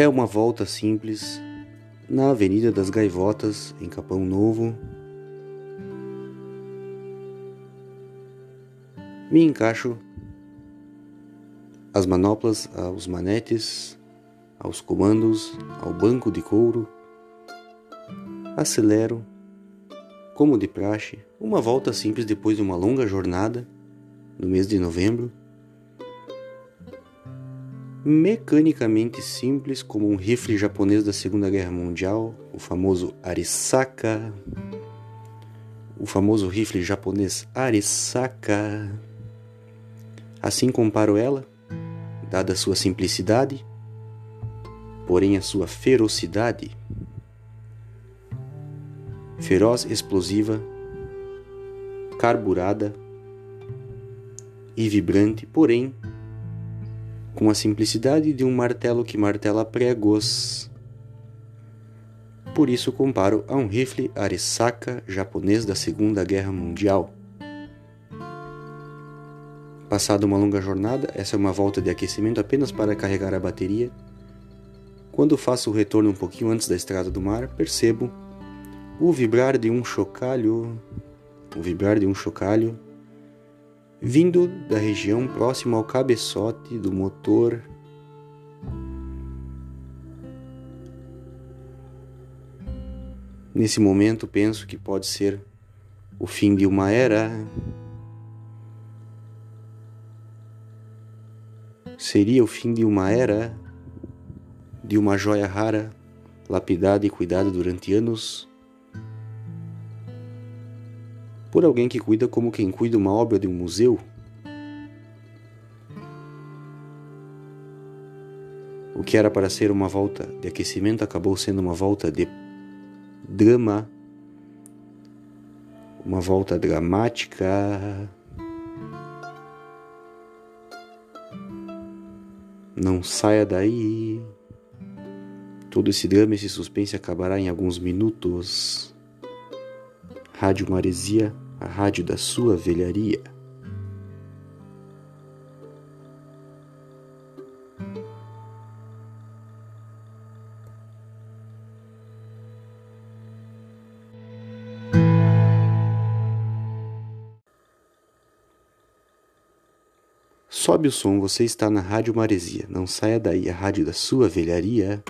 É uma volta simples na Avenida das Gaivotas, em Capão Novo. Me encaixo as manoplas aos manetes, aos comandos, ao banco de couro. Acelero, como de praxe, uma volta simples depois de uma longa jornada no mês de novembro mecanicamente simples como um rifle japonês da Segunda Guerra Mundial, o famoso Arisaka. O famoso rifle japonês Arisaka. Assim comparo ela, dada a sua simplicidade, porém a sua ferocidade. Feroz, explosiva, carburada e vibrante, porém com a simplicidade de um martelo que martela pregos. Por isso comparo a um rifle Arisaka japonês da Segunda Guerra Mundial. Passada uma longa jornada, essa é uma volta de aquecimento apenas para carregar a bateria. Quando faço o retorno um pouquinho antes da estrada do mar, percebo o vibrar de um chocalho, o vibrar de um chocalho vindo da região próxima ao cabeçote do motor. Nesse momento penso que pode ser o fim de uma era. Seria o fim de uma era, de uma joia rara, lapidada e cuidada durante anos por alguém que cuida como quem cuida uma obra de um museu? O que era para ser uma volta de aquecimento acabou sendo uma volta de drama, uma volta dramática. Não saia daí. Todo esse drama, esse suspense acabará em alguns minutos. Rádio Maresia, a rádio da sua velharia. Sobe o som, você está na Rádio Maresia. Não saia daí, a rádio da sua velharia.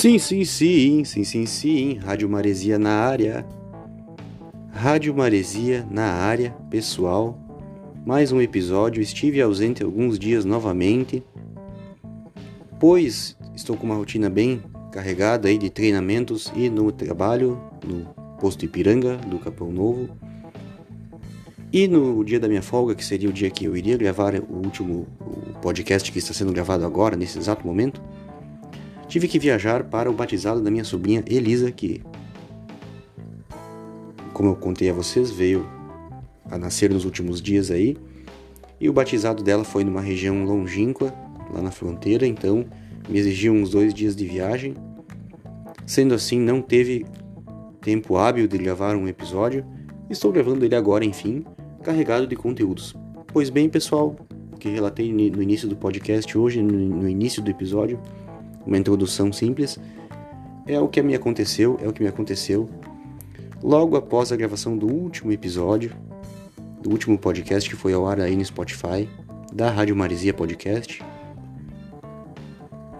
Sim, sim, sim, sim, sim, sim. Rádio Maresia na área. Rádio Maresia na área, pessoal. Mais um episódio. Estive ausente alguns dias novamente, pois estou com uma rotina bem carregada aí de treinamentos e no trabalho no posto Ipiranga do Capão Novo. E no dia da minha folga, que seria o dia que eu iria gravar o último podcast que está sendo gravado agora, nesse exato momento, tive que viajar para o batizado da minha sobrinha Elisa, que, como eu contei a vocês, veio a nascer nos últimos dias aí. E o batizado dela foi numa região longínqua, lá na fronteira, então me exigiu uns dois dias de viagem. Sendo assim, não teve tempo hábil de gravar um episódio. Estou gravando ele agora, enfim, carregado de conteúdos. Pois bem, pessoal, o que relatei no início do podcast hoje, no início do episódio, uma introdução simples, é o que me aconteceu, é o que me aconteceu logo após a gravação do último episódio, do último podcast que foi ao ar aí no Spotify, da Rádio Marizia Podcast.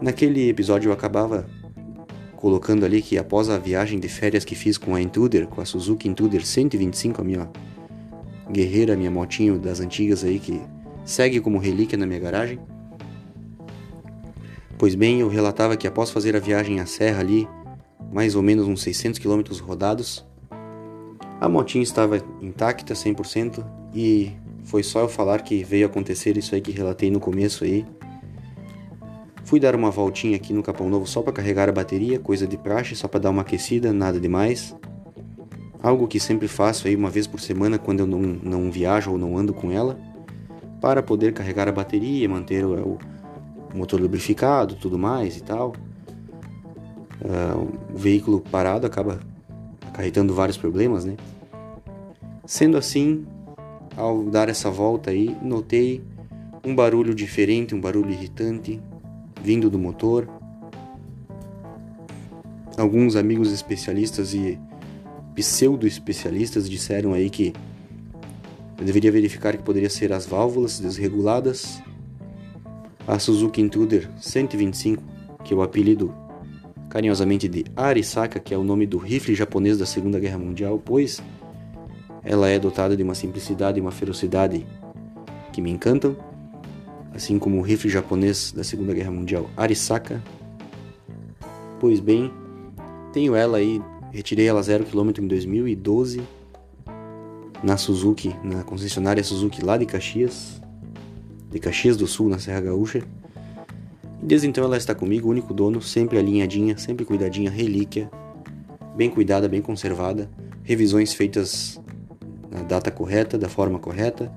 Naquele episódio eu acabava colocando ali que após a viagem de férias que fiz com a Intruder, com a Suzuki Intruder 125, a minha guerreira, minha motinho das antigas aí que segue como relíquia na minha garagem, Pois bem, eu relatava que após fazer a viagem à serra ali, mais ou menos uns 600 quilômetros rodados, a motinha estava intacta 100% e foi só eu falar que veio acontecer isso aí que relatei no começo aí. Fui dar uma voltinha aqui no Capão Novo só para carregar a bateria, coisa de praxe, só para dar uma aquecida, nada demais. Algo que sempre faço aí uma vez por semana quando eu não, não viajo ou não ando com ela, para poder carregar a bateria, manter o, motor lubrificado, tudo mais e tal. Uh, o veículo parado acaba acarretando vários problemas, né? Sendo assim, ao dar essa volta aí, notei um barulho diferente, um barulho irritante vindo do motor. Alguns amigos especialistas e pseudo-especialistas disseram aí que eu deveria verificar que poderia ser as válvulas desreguladas a Suzuki Intruder 125, que eu apelido carinhosamente de Arisaka, que é o nome do rifle japonês da Segunda Guerra Mundial, pois ela é dotada de uma simplicidade e uma ferocidade que me encantam, assim como o rifle japonês da Segunda Guerra Mundial Arisaka. Pois bem, tenho ela aí, retirei ela zero quilômetro em 2012 na Suzuki, na concessionária Suzuki lá de Caxias, de Caxias do Sul, na Serra Gaúcha. Desde então ela está comigo, único dono, sempre alinhadinha, sempre cuidadinha, relíquia, bem cuidada, bem conservada, revisões feitas na data correta, da forma correta.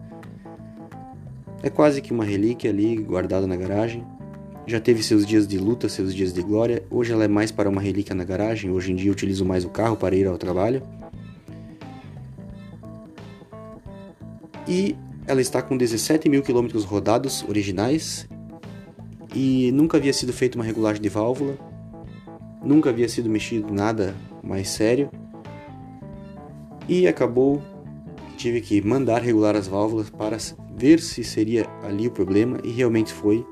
É quase que uma relíquia ali guardada na garagem. Já teve seus dias de luta, seus dias de glória. Hoje ela é mais para uma relíquia na garagem. Hoje em dia eu utilizo mais o carro para ir ao trabalho. E ela está com 17 mil quilômetros rodados originais e nunca havia sido feita uma regulagem de válvula, nunca havia sido mexido nada mais sério e acabou tive que mandar regular as válvulas para ver se seria ali o problema e realmente foi.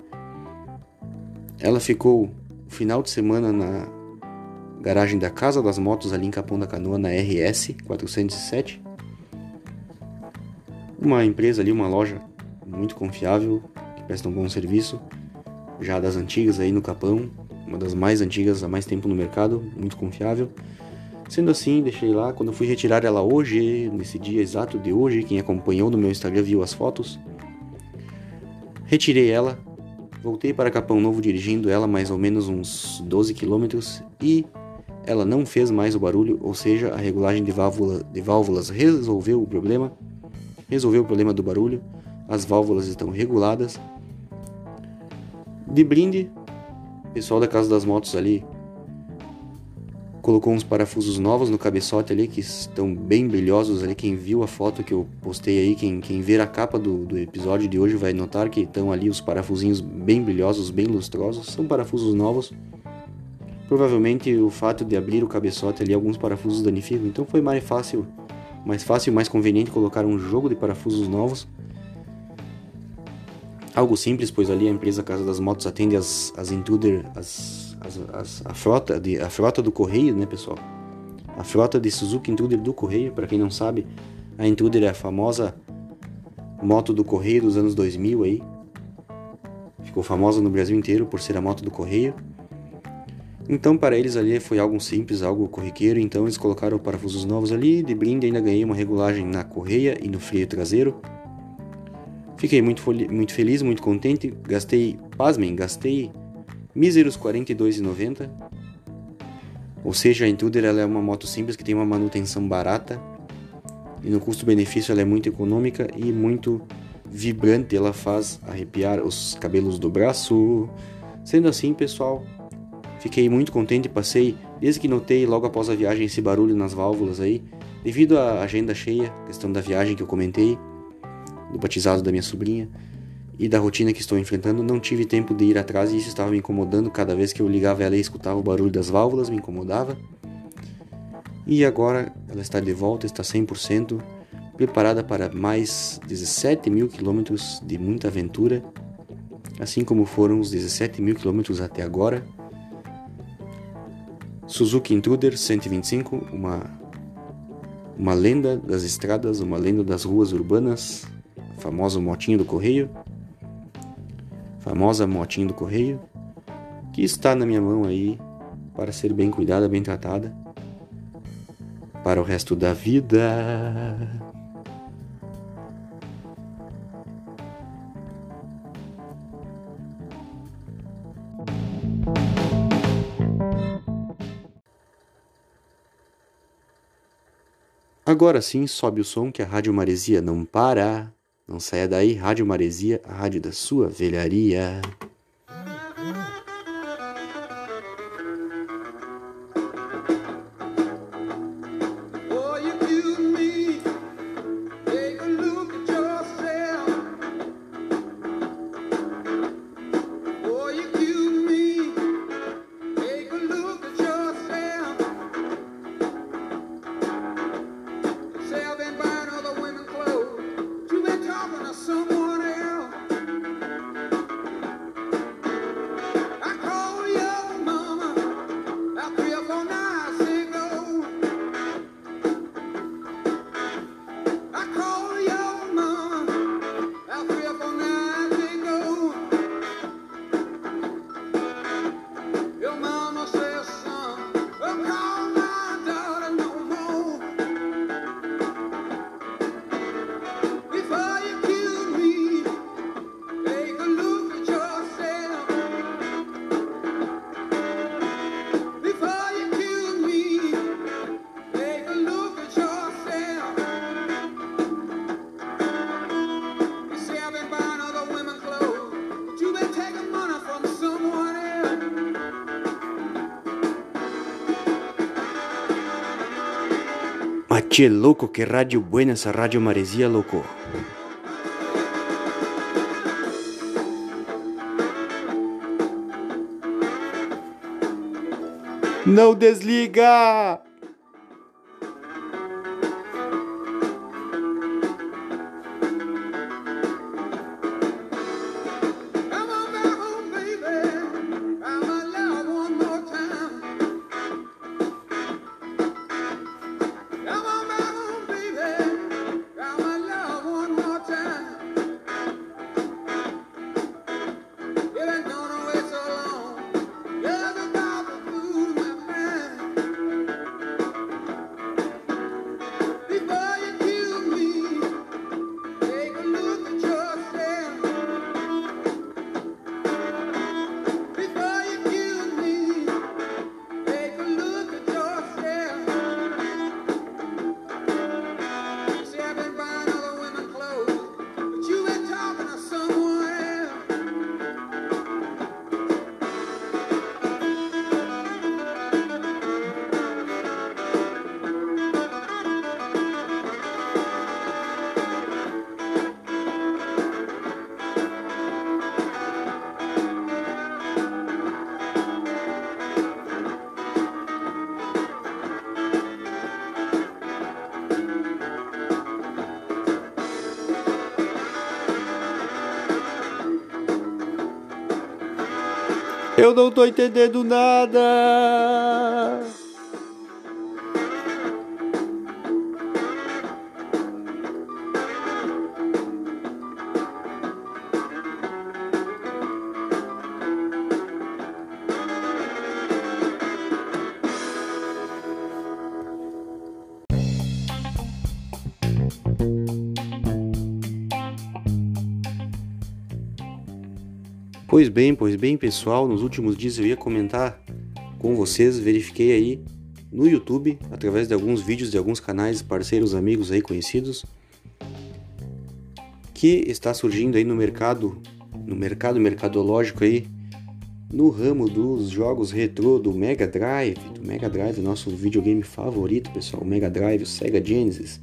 Ela ficou o final de semana na garagem da Casa das Motos ali em Capão da Canoa na RS 407 uma empresa ali, uma loja muito confiável, que presta um bom serviço, já das antigas aí no Capão, uma das mais antigas há mais tempo no mercado, muito confiável. Sendo assim, deixei lá. Quando fui retirar ela hoje, nesse dia exato de hoje, quem acompanhou no meu Instagram viu as fotos. Retirei ela, voltei para Capão Novo dirigindo ela mais ou menos uns 12 quilômetros e ela não fez mais o barulho, ou seja, a regulagem de, válvula, de válvulas resolveu o problema resolveu o problema do barulho, as válvulas estão reguladas. De brinde, o pessoal da Casa das Motos ali colocou uns parafusos novos no cabeçote ali que estão bem brilhosos ali. Quem viu a foto que eu postei aí, quem, quem ver a capa do, do episódio de hoje vai notar que estão ali os parafusinhos bem brilhosos, bem lustrosos. São parafusos novos. Provavelmente o fato de abrir o cabeçote ali, alguns parafusos danificam, então foi mais fácil mais fácil e mais conveniente colocar um jogo de parafusos novos. Algo simples, pois ali a empresa Casa das Motos atende as, as intruder, as, as, as, a, frota de, a frota do correio, né, pessoal? A frota de Suzuki Intruder do correio, para quem não sabe, a Intruder é a famosa moto do correio dos anos 2000 aí. Ficou famosa no Brasil inteiro por ser a moto do correio. Então para eles ali foi algo simples, algo corriqueiro, então eles colocaram parafusos novos ali, de brinde ainda ganhei uma regulagem na correia e no freio traseiro. Fiquei muito, muito feliz, muito contente. Gastei, pasmem, gastei míseros R$ 42,90. Ou seja, a Intruder ela é uma moto simples que tem uma manutenção barata e no custo-benefício ela é muito econômica e muito vibrante. Ela faz arrepiar os cabelos do braço. Sendo assim, pessoal, fiquei muito contente. Passei, desde que notei logo após a viagem, esse barulho nas válvulas aí, devido à agenda cheia, questão da viagem que eu comentei do batizado da minha sobrinha e da rotina que estou enfrentando, não tive tempo de ir atrás e isso estava me incomodando. Cada vez que eu ligava ela e escutava o barulho das válvulas, me incomodava. E agora ela está de volta, está 100%, preparada para mais 17 mil quilômetros de muita aventura, assim como foram os 17 mil quilômetros até agora. Suzuki Intruder 125, uma, uma lenda das estradas, uma lenda das ruas urbanas, famoso motinho do correio, famosa motinho do correio, que está na minha mão aí para ser bem cuidada, bem tratada para o resto da vida. Agora sim, sobe o som que a Rádio Maresia não para. Não saia daí, Rádio Maresia, a rádio da sua velharia. Che louco, que rádio buena essa rádio maresia, louco. Não desliga! Eu não tô entendendo nada. Pois bem, pois bem, pessoal, nos últimos dias eu ia comentar com vocês, verifiquei aí no YouTube, através de alguns vídeos de alguns canais, parceiros, amigos aí conhecidos, que está surgindo aí no mercado, no mercado mercadológico aí, no ramo dos jogos retrô do Mega Drive, do Mega Drive, nosso videogame favorito, pessoal, o Mega Drive, o Sega Genesis,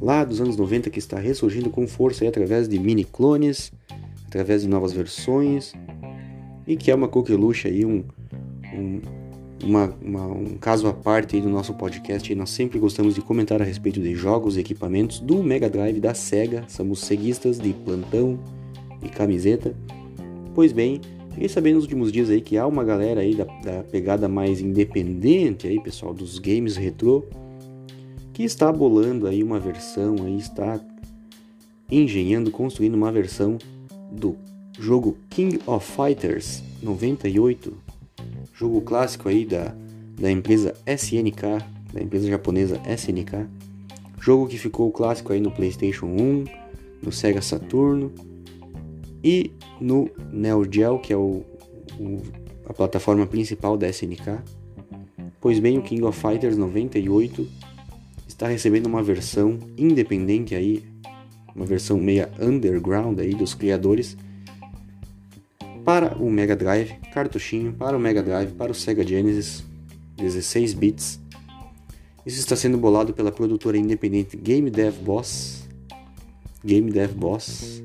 lá dos anos 90 que está ressurgindo com força aí através de mini clones, através de novas versões e que é uma coqueluche aí, um, um, uma, uma, um caso à parte aí do nosso podcast. E nós sempre gostamos de comentar a respeito de jogos e equipamentos do Mega Drive da Sega. Somos ceguistas de plantão e camiseta. Pois bem, fiquei sabendo nos últimos dias aí que há uma galera aí da, da pegada mais independente aí, pessoal, dos games retrô, que está bolando aí uma versão aí, está engenhando, construindo uma versão do jogo King of Fighters 98, jogo clássico aí da, da empresa SNK, da empresa japonesa SNK, jogo que ficou clássico aí no PlayStation 1, no Sega Saturno e no Neo Geo, que é o, o, a plataforma principal da SNK. Pois bem, o King of Fighters 98 está recebendo uma versão independente aí uma versão meia underground aí dos criadores para o Mega Drive, cartuchinho para o Mega Drive, para o Sega Genesis, 16 bits. Isso está sendo bolado pela produtora independente Game Dev Boss. Game Dev Boss.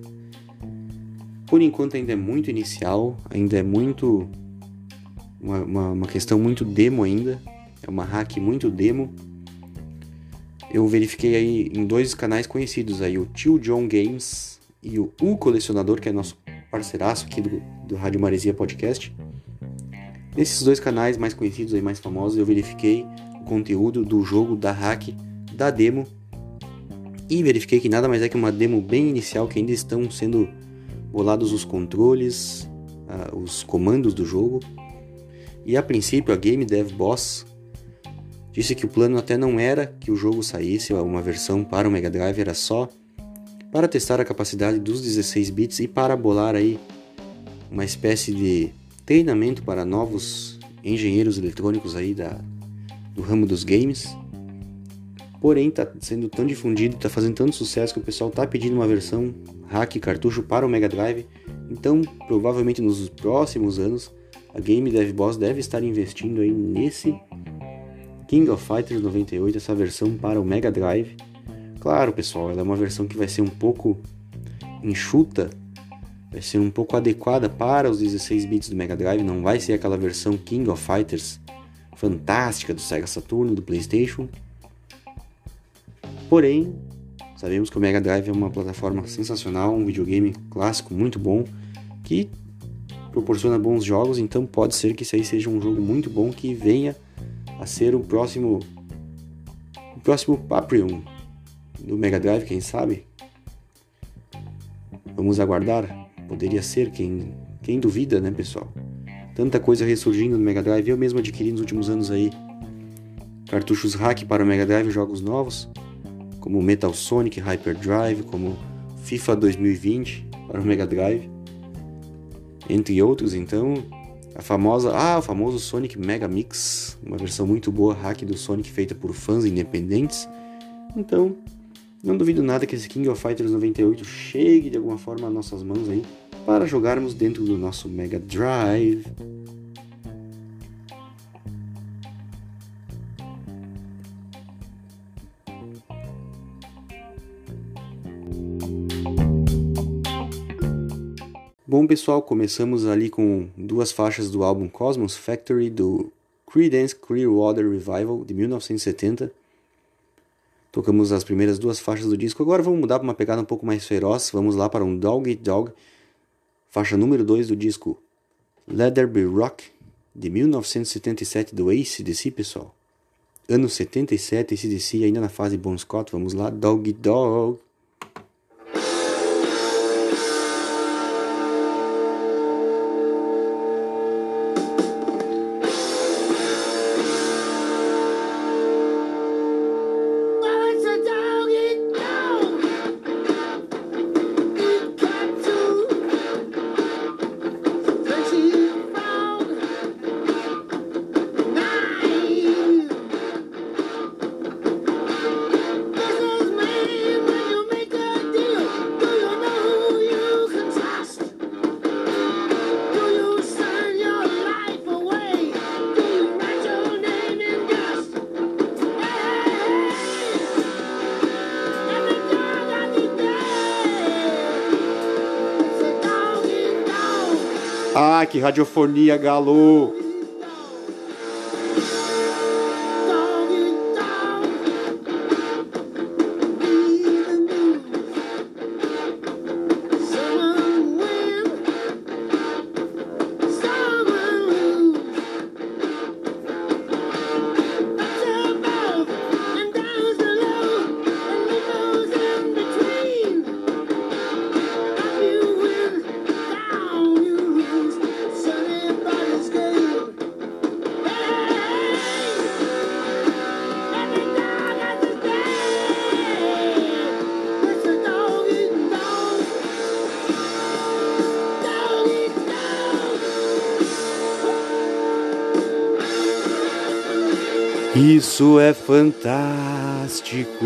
Por enquanto ainda é muito inicial, ainda é muito uma, uma, uma questão muito demo ainda, é uma hack muito demo eu verifiquei aí em dois canais conhecidos aí, o Tio John Games e o U Colecionador, que é nosso parceiraço aqui do, do Rádio Maresia Podcast. Nesses dois canais mais conhecidos e mais famosos, eu verifiquei o conteúdo do jogo, da hack, da demo e verifiquei que nada mais é que uma demo bem inicial que ainda estão sendo bolados os controles, uh, os comandos do jogo. E a princípio a Game Dev Boss Disse que o plano até não era que o jogo saísse uma versão para o Mega Drive, era só para testar a capacidade dos 16 bits e para bolar aí uma espécie de treinamento para novos engenheiros eletrônicos aí da, do ramo dos games. Porém, está sendo tão difundido, está fazendo tanto sucesso que o pessoal está pedindo uma versão hack cartucho para o Mega Drive. Então, provavelmente nos próximos anos, a Game Dev Boss deve estar investindo aí nesse King of Fighters 98, essa versão para o Mega Drive. Claro, pessoal, ela é uma versão que vai ser um pouco enxuta, vai ser um pouco adequada para os 16 bits do Mega Drive, não vai ser aquela versão King of Fighters fantástica do Sega Saturn, do PlayStation. Porém, sabemos que o Mega Drive é uma plataforma sensacional, um videogame clássico muito bom que proporciona bons jogos, então pode ser que isso aí seja um jogo muito bom que venha a ser o próximo o próximo Paprium do Mega Drive, quem sabe? Vamos aguardar. Poderia ser, quem, quem duvida, né, pessoal? Tanta coisa ressurgindo no Mega Drive, eu mesmo adquiri nos últimos anos aí cartuchos hack para o Mega Drive, jogos novos, como Metal Sonic Hyper Drive, como FIFA 2020 para o Mega Drive, entre outros, então a famosa, ah, o famoso Sonic Mega Mix, uma versão muito boa hack do Sonic feita por fãs independentes. Então, não duvido nada que esse King of Fighters 98 chegue de alguma forma às nossas mãos aí para jogarmos dentro do nosso Mega Drive. Bom, pessoal, começamos ali com duas faixas do álbum Cosmos Factory do Creedence Clearwater Revival de 1970. Tocamos as primeiras duas faixas do disco. Agora vamos mudar para uma pegada um pouco mais feroz. Vamos lá para um Dog Eat Dog, faixa número 2 do disco Leather Be Rock, de 1977 do ACDC, pessoal. Ano 77, ACDC ainda na fase Bon Scott. Vamos lá, Dog Dog. Ah, que radiofonia, galo! Isso é fantástico.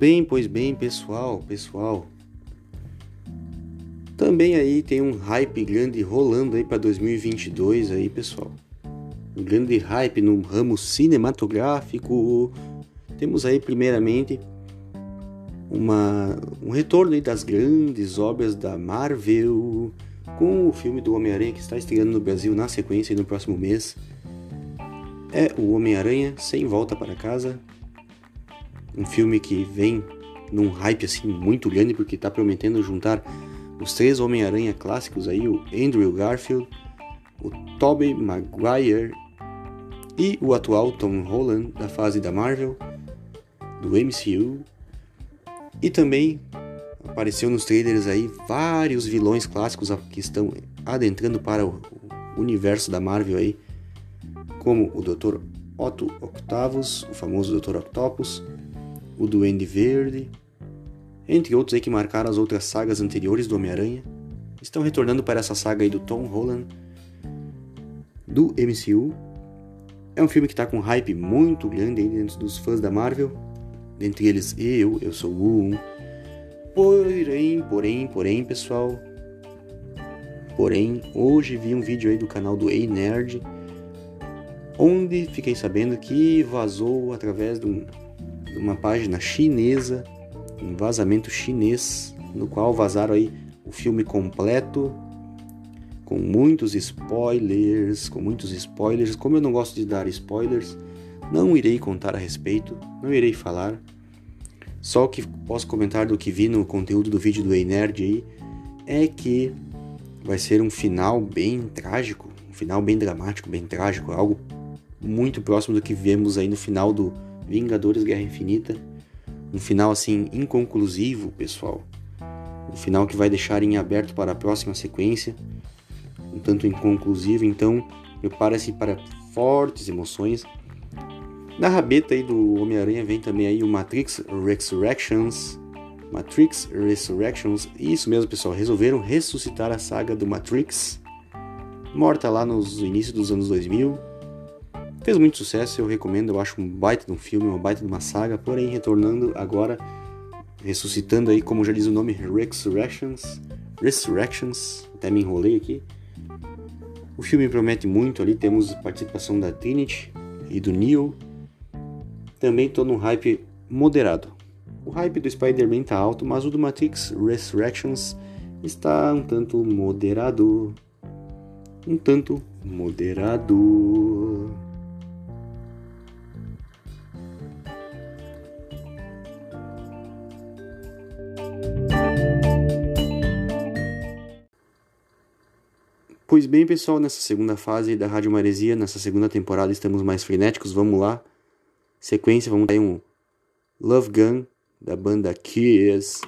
Bem, pois bem, pessoal, pessoal. Também aí tem um hype grande rolando aí para 2022 aí, pessoal. Um grande hype no ramo cinematográfico. Temos aí primeiramente uma, um retorno aí das grandes obras da Marvel com o filme do Homem-Aranha que está estreando no Brasil na sequência no próximo mês. É o Homem-Aranha sem volta para casa, um filme que vem num hype assim muito grande porque está prometendo juntar os três Homem-Aranha clássicos aí, o Andrew Garfield, o Tobey Maguire e o atual Tom Holland da fase da Marvel, do MCU. E também apareceu nos trailers aí vários vilões clássicos que estão adentrando para o universo da Marvel aí, como o Dr. Otto Octavius, o famoso Dr. Octopus, o Duende Verde, entre outros aí que marcaram as outras sagas anteriores do Homem-Aranha, estão retornando para essa saga aí do Tom Holland do MCU. É um filme que está com um hype muito grande aí dentro dos fãs da Marvel, dentre eles eu, eu sou o um. Porém, porém, porém, pessoal, porém, hoje vi um vídeo aí do canal do Ei Nerd, onde fiquei sabendo que vazou através de um uma página chinesa um vazamento chinês, no qual vazaram aí o filme completo, com muitos spoilers, com muitos spoilers. Como eu não gosto de dar spoilers, não irei contar a respeito, não irei falar. Só o que posso comentar do que vi no conteúdo do vídeo do Ei Nerd aí é que vai ser um final bem trágico, um final bem dramático, bem trágico, algo muito próximo do que vemos aí no final do Vingadores Guerra Infinita. Um final assim inconclusivo, pessoal. Um final que vai deixar em aberto para a próxima sequência, um tanto inconclusivo, então prepare-se para fortes emoções. Na rabeta aí do Homem-Aranha vem também aí o Matrix Resurrections. Matrix Resurrections. Isso mesmo, pessoal. Resolveram ressuscitar a saga do Matrix. Morta lá nos inícios dos anos 2000. Fez muito sucesso, eu recomendo. Eu acho um baita de um filme, uma baita de uma saga. Porém, retornando agora, ressuscitando aí, como já diz o nome, Resurrections. Resurrections. Até me enrolei aqui. O filme promete muito ali. Temos participação da Trinity e do Neo também estou num hype moderado. O hype do Spider-Man tá alto, mas o do Matrix Resurrections está um tanto moderado. Um tanto moderado. Bem, pessoal, nessa segunda fase da Rádio Maresia, nessa segunda temporada, estamos mais frenéticos. Vamos lá sequência, vamos ter um Love Gun da banda Kiss.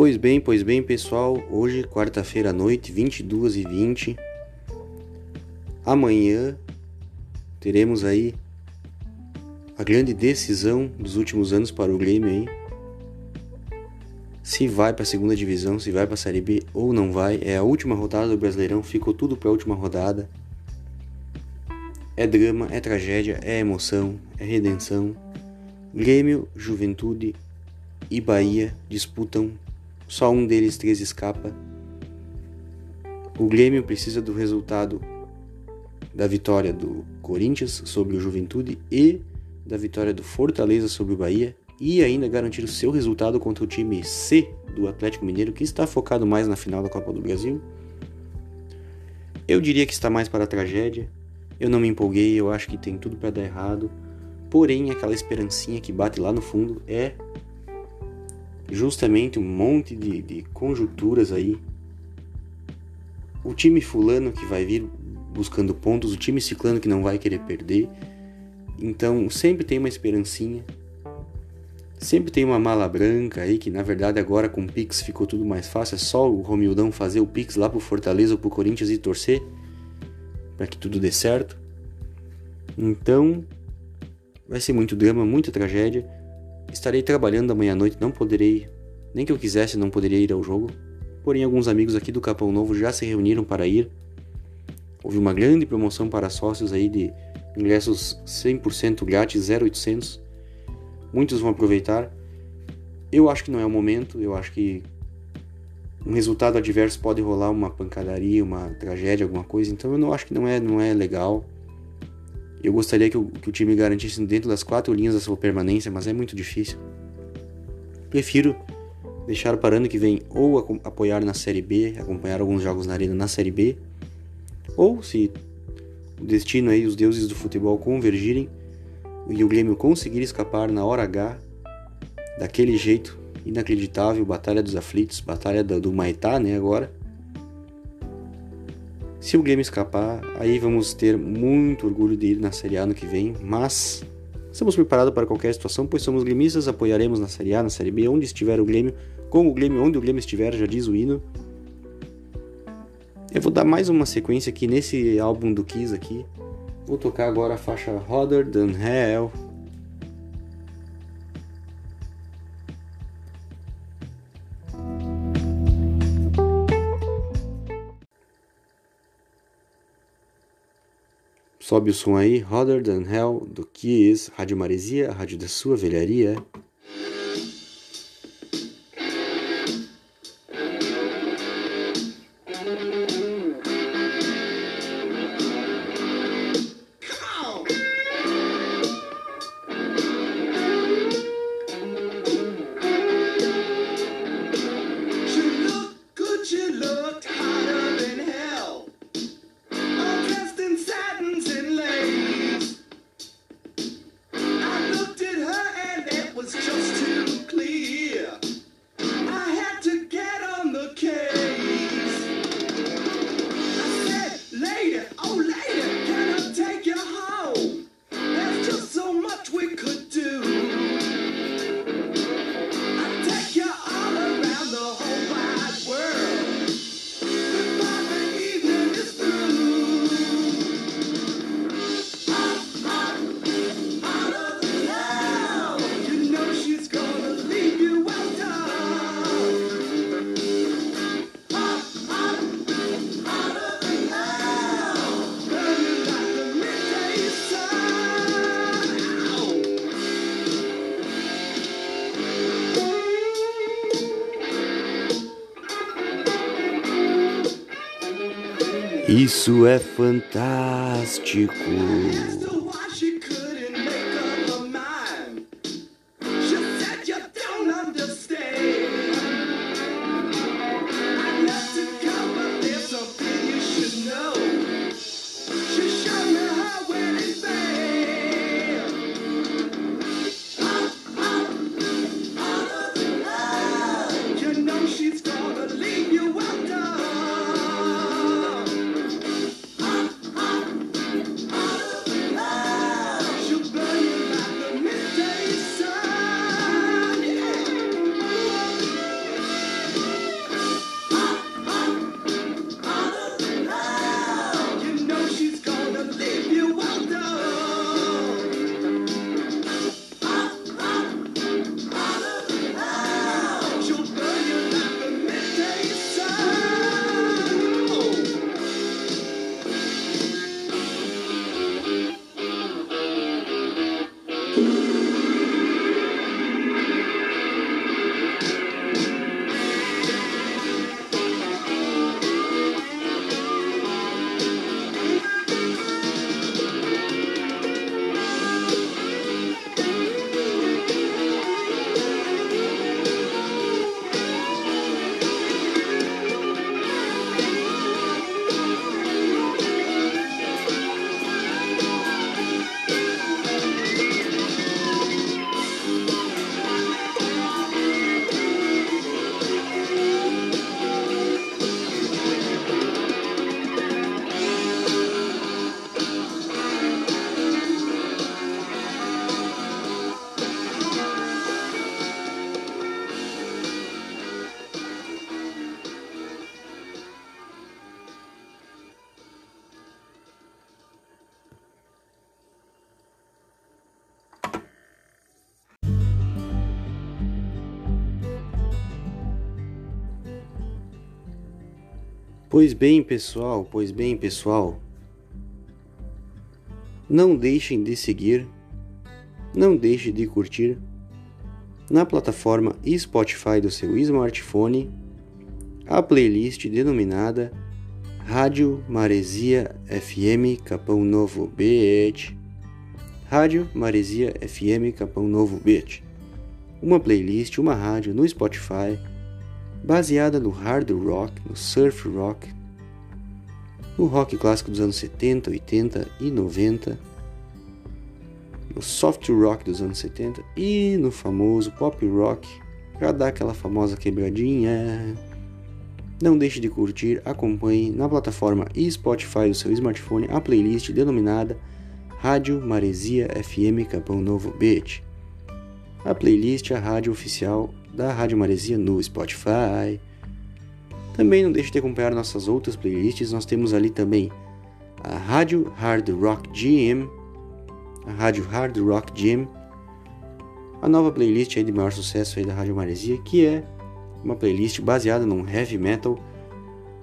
Pois bem, pois bem, pessoal, hoje, quarta-feira à noite, 22 e 20 Amanhã teremos aí a grande decisão dos últimos anos para o Grêmio aí. Se vai para a segunda divisão, se vai para a Série B ou não vai. É a última rodada do Brasileirão, ficou tudo para a última rodada. É drama, é tragédia, é emoção, é redenção. Grêmio, Juventude e Bahia disputam só um deles três escapa. O Grêmio precisa do resultado da vitória do Corinthians sobre o Juventude e da vitória do Fortaleza sobre o Bahia e ainda garantir o seu resultado contra o time C do Atlético Mineiro, que está focado mais na final da Copa do Brasil. Eu diria que está mais para a tragédia. Eu não me empolguei, eu acho que tem tudo para dar errado. Porém, aquela esperancinha que bate lá no fundo é justamente um monte de, de conjunturas aí. O time fulano que vai vir buscando pontos, o time ciclano que não vai querer perder. Então sempre tem uma esperancinha. Sempre tem uma mala branca aí, que na verdade agora com o Pix ficou tudo mais fácil. É só o Romildão fazer o Pix lá pro Fortaleza ou pro Corinthians e torcer para que tudo dê certo. Então vai ser muito drama, muita tragédia. Estarei trabalhando amanhã à noite, não poderei, nem que eu quisesse, não poderia ir ao jogo. Porém, alguns amigos aqui do Capão Novo já se reuniram para ir. Houve uma grande promoção para sócios aí de ingressos 100% grátis, 0800. Muitos vão aproveitar. Eu acho que não é o momento, eu acho que um resultado adverso pode rolar uma pancadaria, uma tragédia, alguma coisa. Então eu não acho que não é, não é legal. Eu gostaria que o, que o time garantisse dentro das quatro linhas a sua permanência, mas é muito difícil. Prefiro deixar para ano que vem ou apoiar na Série B, acompanhar alguns jogos na Arena na Série B, ou se o destino aí, os deuses do futebol convergirem e o Grêmio conseguir escapar na hora H daquele jeito inacreditável, Batalha dos Aflitos, Batalha do Maitá, né, agora, se o Grêmio escapar, aí vamos ter muito orgulho de ir na Série A no que vem, mas estamos preparados para qualquer situação, pois somos gremistas, apoiaremos na Série A, na Série B, onde estiver o Grêmio, com o Grêmio, onde o Grêmio estiver, já diz o hino. Eu vou dar mais uma sequência aqui nesse álbum do Kiss aqui. Vou tocar agora a faixa Hotter Than Hell, Sobe o som aí, Hotter Than Hell, do Kiss, Rádio Maresia, rádio da sua velharia. Isso é fantástico. Pois bem, pessoal, pois bem, pessoal. Não deixem de seguir, não deixe de curtir na plataforma Spotify do seu smartphone a playlist denominada Rádio Maresia FM Capão Novo Beach. Rádio Maresia FM Capão Novo Beach. Uma playlist, uma rádio no Spotify baseada no hard rock, no surf rock, no rock clássico dos anos 70, 80 e 90, no soft rock dos anos 70 e no famoso pop rock para dar aquela famosa quebradinha. Não deixe de curtir, acompanhe na plataforma e Spotify do seu smartphone a playlist denominada Rádio Maresia FM Capão Novo Beach. A playlist é a rádio oficial da Rádio Maresia no Spotify. Também não deixe de acompanhar nossas outras playlists, nós temos ali também a Rádio Hard Rock Gym, a Rádio Hard Rock Gym, a nova playlist aí de maior sucesso aí da Rádio Maresia, que é uma playlist baseada num heavy metal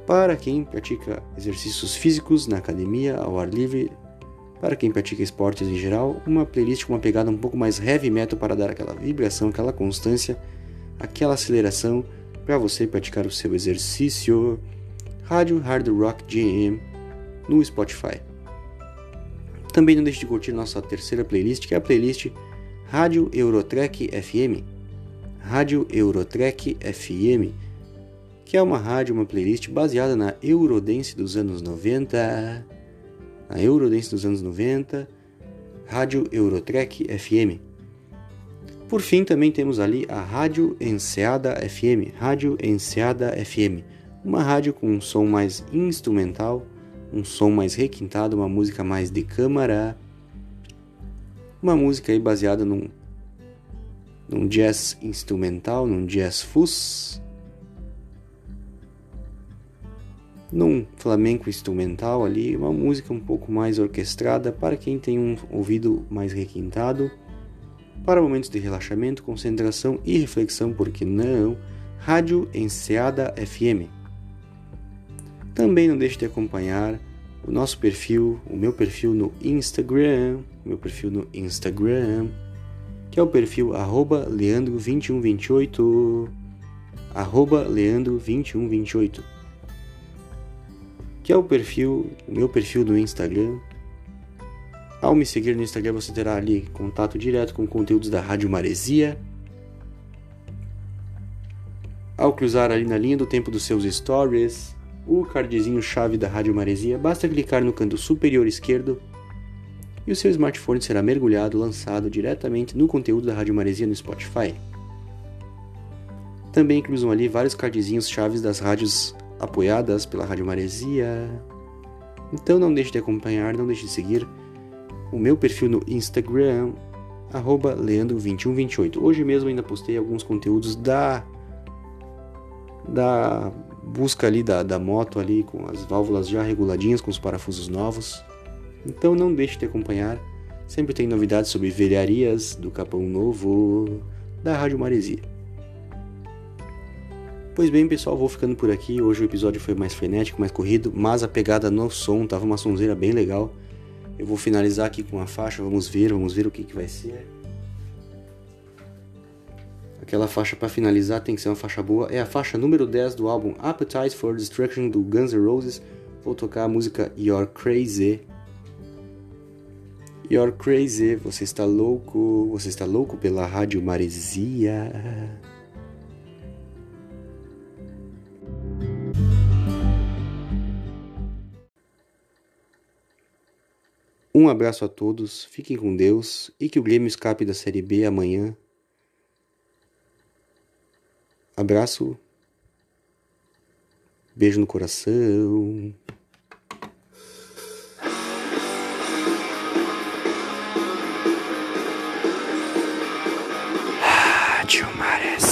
para quem pratica exercícios físicos na academia, ao ar livre, para quem pratica esportes em geral, uma playlist com uma pegada um pouco mais heavy metal para dar aquela vibração, aquela constância aquela aceleração para você praticar o seu exercício. Rádio Hard Rock GM no Spotify. Também não deixe de curtir nossa terceira playlist, que é a playlist Rádio Eurotrek FM. Rádio Eurotrek FM, que é uma rádio, uma playlist baseada na Eurodance dos anos 90. Na Eurodance dos anos 90, Rádio Eurotrek FM. Por fim, também temos ali a Rádio Enseada FM, Rádio Enseada FM, uma rádio com um som mais instrumental, um som mais requintado, uma música mais de câmara, uma música aí baseada num, num jazz instrumental, num jazz fuzz, num flamenco instrumental ali, uma música um pouco mais orquestrada para quem tem um ouvido mais requintado para momentos de relaxamento, concentração e reflexão, por que não? Rádio Enseada FM. Também não deixe de acompanhar o nosso perfil, o meu perfil no Instagram, meu perfil no Instagram, que é o perfil leandro2128, leandro2128, que é o perfil, o meu perfil no Instagram, ao me seguir no Instagram, você terá ali contato direto com conteúdos da Rádio Maresia. Ao cruzar ali na linha do tempo dos seus stories, o cardzinho chave da Rádio Maresia, basta clicar no canto superior esquerdo e o seu smartphone será mergulhado, lançado diretamente no conteúdo da Rádio Maresia no Spotify. Também cruzam ali vários cardzinhos chaves das rádios apoiadas pela Rádio Maresia. Então não deixe de acompanhar, não deixe de seguir o meu perfil no Instagram, leandro2128. Hoje mesmo ainda postei alguns conteúdos da da busca ali da, da moto ali com as válvulas já reguladinhas, com os parafusos novos. Então não deixe de acompanhar. Sempre tem novidades sobre velharias do Capão Novo da Rádio Maresia. Pois bem, pessoal, vou ficando por aqui. Hoje o episódio foi mais frenético, mais corrido, mas a pegada no som tava uma sonzeira bem legal. Eu vou finalizar aqui com a faixa, vamos ver, vamos ver o que, que vai ser. Aquela faixa para finalizar tem que ser uma faixa boa. É a faixa número 10 do álbum Appetite for Destruction do Guns N' Roses. Vou tocar a música You're Crazy. You're Crazy, você está louco, você está louco pela rádio Maresia. Um abraço a todos, fiquem com Deus e que o Grêmio escape da Série B amanhã. Abraço, beijo no coração. Rádio Marés.